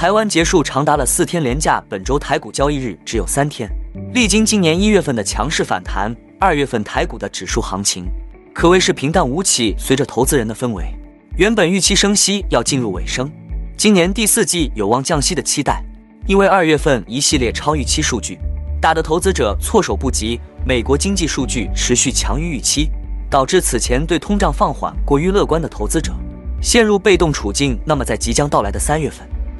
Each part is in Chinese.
台湾结束长达了四天连假，本周台股交易日只有三天。历经今年一月份的强势反弹，二月份台股的指数行情可谓是平淡无奇。随着投资人的氛围，原本预期升息要进入尾声，今年第四季有望降息的期待，因为二月份一系列超预期数据打得投资者措手不及。美国经济数据持续强于预期，导致此前对通胀放缓过于乐观的投资者陷入被动处境。那么，在即将到来的三月份，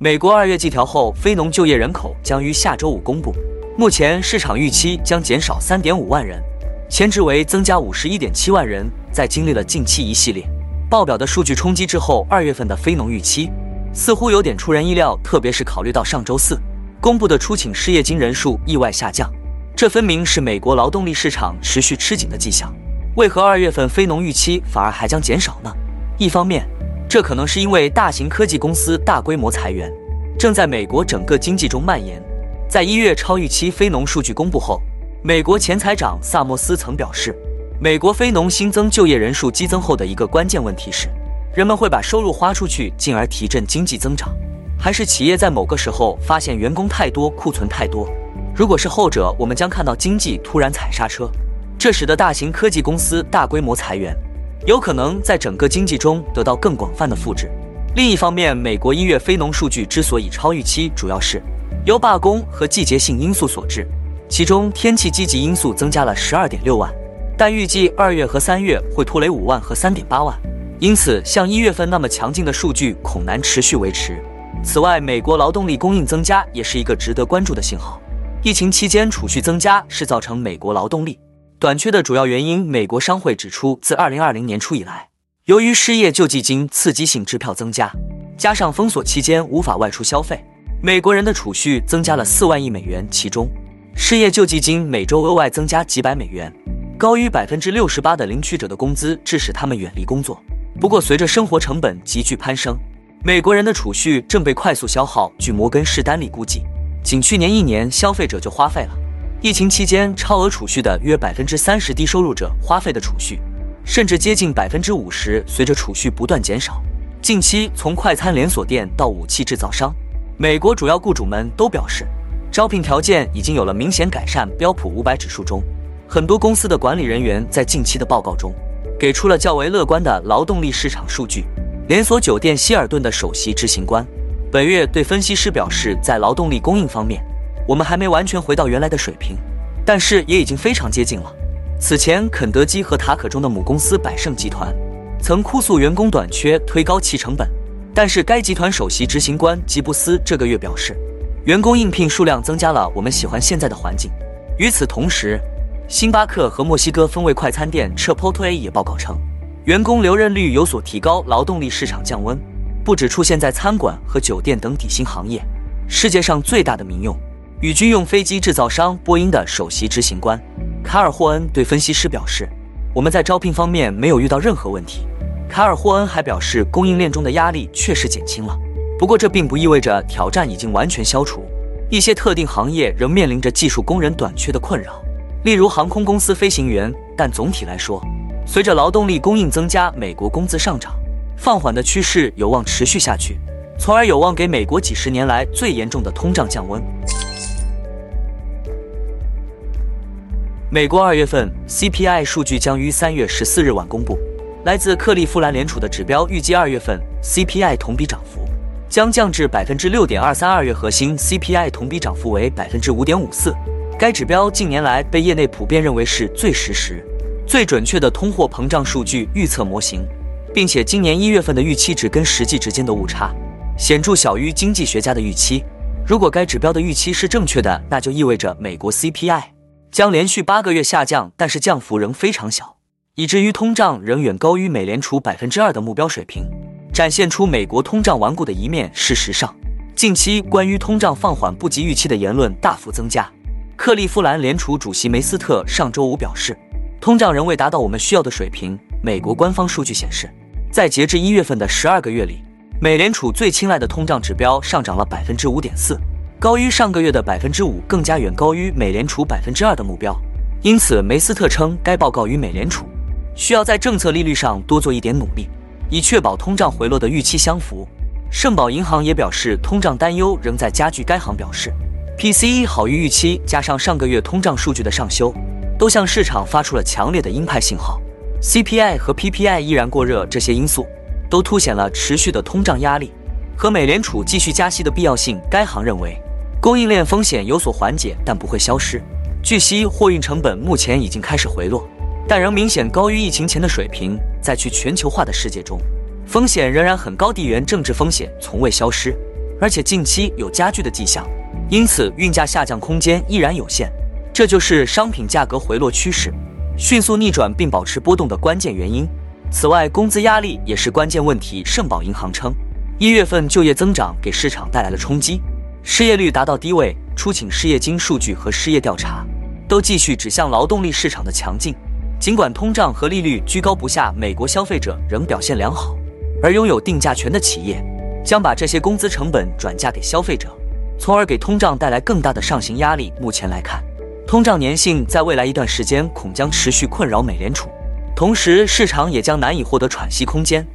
美国二月季调后非农就业人口将于下周五公布，目前市场预期将减少三点五万人，前值为增加五十一点七万人。在经历了近期一系列报表的数据冲击之后，二月份的非农预期似乎有点出人意料，特别是考虑到上周四公布的初请失业金人数意外下降。这分明是美国劳动力市场持续吃紧的迹象。为何二月份非农预期反而还将减少呢？一方面，这可能是因为大型科技公司大规模裁员正在美国整个经济中蔓延。在一月超预期非农数据公布后，美国前财长萨默斯曾表示，美国非农新增就业人数激增后的一个关键问题是，人们会把收入花出去，进而提振经济增长，还是企业在某个时候发现员工太多，库存太多？如果是后者，我们将看到经济突然踩刹车，这使得大型科技公司大规模裁员，有可能在整个经济中得到更广泛的复制。另一方面，美国一月非农数据之所以超预期，主要是由罢工和季节性因素所致，其中天气积极因素增加了十二点六万，但预计二月和三月会拖累五万和三点八万，因此像一月份那么强劲的数据恐难持续维持。此外，美国劳动力供应增加也是一个值得关注的信号。疫情期间储蓄增加是造成美国劳动力短缺的主要原因。美国商会指出，自二零二零年初以来，由于失业救济金刺激性支票增加，加上封锁期间无法外出消费，美国人的储蓄增加了四万亿美元。其中，失业救济金每周额外增加几百美元，高于百分之六十八的领取者的工资，致使他们远离工作。不过，随着生活成本急剧攀升，美国人的储蓄正被快速消耗。据摩根士丹利估计。仅去年一年，消费者就花费了疫情期间超额储蓄的约百分之三十，低收入者花费的储蓄甚至接近百分之五十。随着储蓄不断减少，近期从快餐连锁店到武器制造商，美国主要雇主们都表示，招聘条件已经有了明显改善。标普五百指数中，很多公司的管理人员在近期的报告中给出了较为乐观的劳动力市场数据。连锁酒店希尔顿的首席执行官。本月对分析师表示，在劳动力供应方面，我们还没完全回到原来的水平，但是也已经非常接近了。此前，肯德基和塔可中的母公司百胜集团曾哭诉员工短缺，推高其成本，但是该集团首席执行官吉布斯这个月表示，员工应聘数量增加了，我们喜欢现在的环境。与此同时，星巴克和墨西哥风味快餐店 Chipotle 也报告称，员工留任率有所提高，劳动力市场降温。不止出现在餐馆和酒店等底薪行业，世界上最大的民用与军用飞机制造商波音的首席执行官卡尔霍恩对分析师表示：“我们在招聘方面没有遇到任何问题。”卡尔霍恩还表示，供应链中的压力确实减轻了，不过这并不意味着挑战已经完全消除。一些特定行业仍面临着技术工人短缺的困扰，例如航空公司飞行员。但总体来说，随着劳动力供应增加，美国工资上涨。放缓的趋势有望持续下去，从而有望给美国几十年来最严重的通胀降温。美国二月份 CPI 数据将于三月十四日晚公布，来自克利夫兰联储的指标预计二月份 CPI 同比涨幅将降至百分之六点二三，二月核心 CPI 同比涨幅为百分之五点五四。该指标近年来被业内普遍认为是最实时、最准确的通货膨胀数据预测模型。并且今年一月份的预期值跟实际之间的误差显著小于经济学家的预期。如果该指标的预期是正确的，那就意味着美国 CPI 将连续八个月下降，但是降幅仍非常小，以至于通胀仍远高于美联储百分之二的目标水平。展现出美国通胀顽固的一面。事实上，近期关于通胀放缓不及预期的言论大幅增加。克利夫兰联储主席梅斯特上周五表示，通胀仍未达到我们需要的水平。美国官方数据显示，在截至一月份的十二个月里，美联储最青睐的通胀指标上涨了百分之五点四，高于上个月的百分之五，更加远高于美联储百分之二的目标。因此，梅斯特称该报告与美联储需要在政策利率上多做一点努力，以确保通胀回落的预期相符。圣保银行也表示，通胀担忧仍在加剧。该行表示，PCE 好于预期，加上上个月通胀数据的上修，都向市场发出了强烈的鹰派信号。CPI 和 PPI 依然过热，这些因素都凸显了持续的通胀压力和美联储继续加息的必要性。该行认为，供应链风险有所缓解，但不会消失。据悉，货运成本目前已经开始回落，但仍明显高于疫情前的水平。在去全球化的世界中，风险仍然很高，地缘政治风险从未消失，而且近期有加剧的迹象，因此运价下降空间依然有限。这就是商品价格回落趋势迅速逆转并保持波动的关键原因。此外，工资压力也是关键问题。圣保银行称，一月份就业增长给市场带来了冲击，失业率达到低位，出请失业金数据和失业调查都继续指向劳动力市场的强劲。尽管通胀和利率居高不下，美国消费者仍表现良好。而拥有定价权的企业将把这些工资成本转嫁给消费者，从而给通胀带来更大的上行压力。目前来看，通胀粘性在未来一段时间恐将持续困扰美联储，同时市场也将难以获得喘息空间。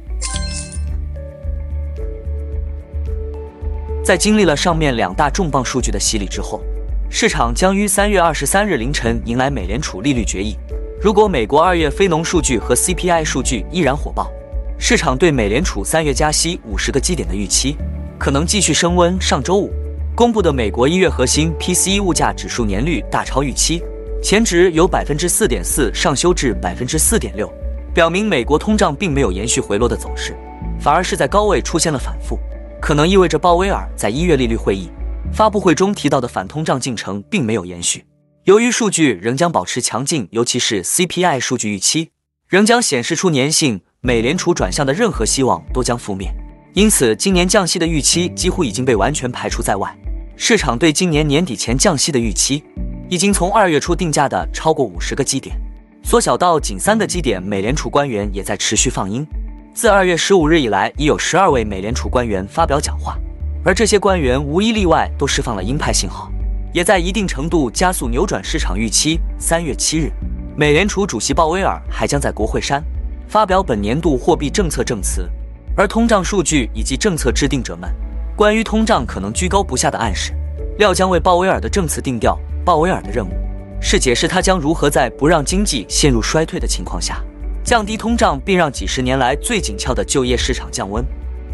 在经历了上面两大重磅数据的洗礼之后，市场将于三月二十三日凌晨迎来美联储利率决议。如果美国二月非农数据和 CPI 数据依然火爆，市场对美联储三月加息五十个基点的预期可能继续升温。上周五公布的美国一月核心 PCE 物价指数年率大超预期，前值由百分之四点四上修至百分之四点六，表明美国通胀并没有延续回落的走势，反而是在高位出现了反复，可能意味着鲍威尔在一月利率会议发布会中提到的反通胀进程并没有延续。由于数据仍将保持强劲，尤其是 CPI 数据预期仍将显示出粘性。美联储转向的任何希望都将覆灭，因此今年降息的预期几乎已经被完全排除在外。市场对今年年底前降息的预期，已经从二月初定价的超过五十个基点，缩小到仅三个基点。美联储官员也在持续放鹰，自二月十五日以来，已有十二位美联储官员发表讲话，而这些官员无一例外都释放了鹰派信号，也在一定程度加速扭转市场预期。三月七日，美联储主席鲍威尔还将在国会山。发表本年度货币政策证词，而通胀数据以及政策制定者们关于通胀可能居高不下的暗示，料将为鲍威尔的政策定调。鲍威尔的任务是解释他将如何在不让经济陷入衰退的情况下，降低通胀，并让几十年来最紧俏的就业市场降温。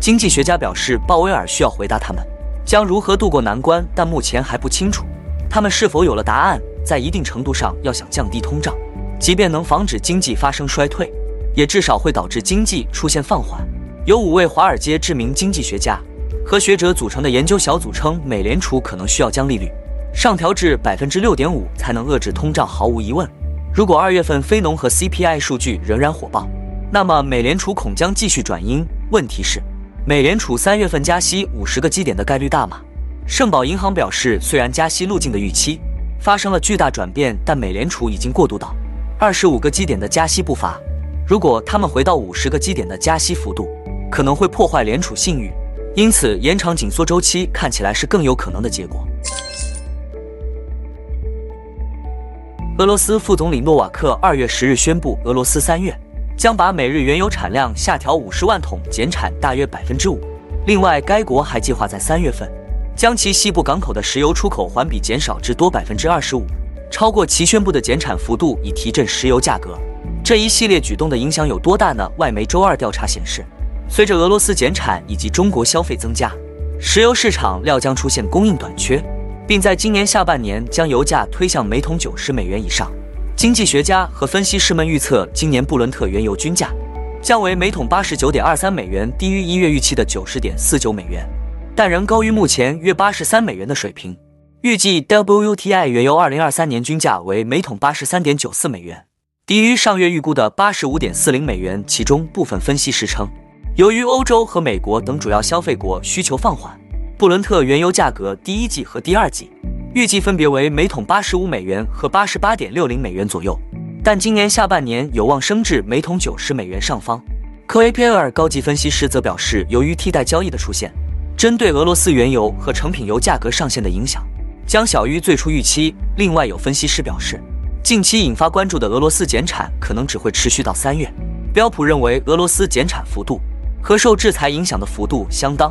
经济学家表示，鲍威尔需要回答他们将如何度过难关，但目前还不清楚他们是否有了答案。在一定程度上，要想降低通胀，即便能防止经济发生衰退。也至少会导致经济出现放缓。由五位华尔街知名经济学家和学者组成的研究小组称，美联储可能需要将利率上调至百分之六点五才能遏制通胀。毫无疑问，如果二月份非农和 CPI 数据仍然火爆，那么美联储恐将继续转阴。问题是，美联储三月份加息五十个基点的概率大吗？圣保银行表示，虽然加息路径的预期发生了巨大转变，但美联储已经过渡到二十五个基点的加息步伐。如果他们回到五十个基点的加息幅度，可能会破坏联储信誉，因此延长紧缩周期看起来是更有可能的结果。俄罗斯副总理诺瓦克二月十日宣布，俄罗斯三月将把每日原油产量下调五十万桶，减产大约百分之五。另外，该国还计划在三月份将其西部港口的石油出口环比减少至多百分之二十五，超过其宣布的减产幅度，以提振石油价格。这一系列举动的影响有多大呢？外媒周二调查显示，随着俄罗斯减产以及中国消费增加，石油市场料将出现供应短缺，并在今年下半年将油价推向每桶九十美元以上。经济学家和分析师们预测，今年布伦特原油均价将为每桶八十九点二三美元，低于一月预期的九十点四九美元，但仍高于目前约八十三美元的水平。预计 WTI 原油二零二三年均价为每桶八十三点九四美元。低于上月预估的八十五点四零美元，其中部分分析师称，由于欧洲和美国等主要消费国需求放缓，布伦特原油价格第一季和第二季预计分别为每桶八十五美元和八十八点六零美元左右，但今年下半年有望升至每桶九十美元上方。科 A P L 高级分析师则表示，由于替代交易的出现，针对俄罗斯原油和成品油价格上限的影响将小于最初预期。另外，有分析师表示，近期引发关注的俄罗斯减产可能只会持续到三月。标普认为，俄罗斯减产幅度和受制裁影响的幅度相当。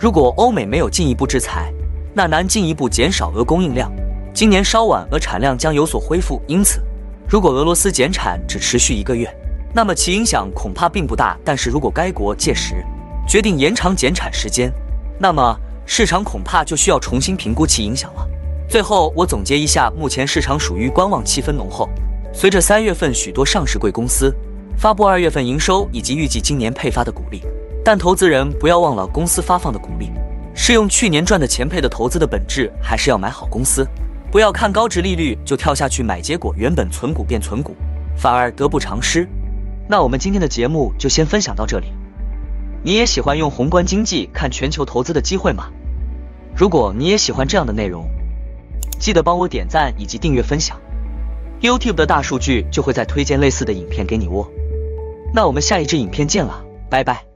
如果欧美没有进一步制裁，那难进一步减少俄供应量。今年稍晚，俄产量将有所恢复。因此，如果俄罗斯减产只持续一个月，那么其影响恐怕并不大，但是如果该国届时决定延长减产时间，那么市场恐怕就需要重新评估其影响了。最后，我总结一下，目前市场属于观望气氛浓厚。随着三月份许多上市贵公司发布二月份营收以及预计今年配发的股利，但投资人不要忘了，公司发放的股利是用去年赚的钱配的，投资的本质还是要买好公司，不要看高值利率就跳下去买，结果原本存股变存股，反而得不偿失。那我们今天的节目就先分享到这里。你也喜欢用宏观经济看全球投资的机会吗？如果你也喜欢这样的内容，记得帮我点赞以及订阅分享，YouTube 的大数据就会再推荐类似的影片给你哦。那我们下一支影片见了，拜拜。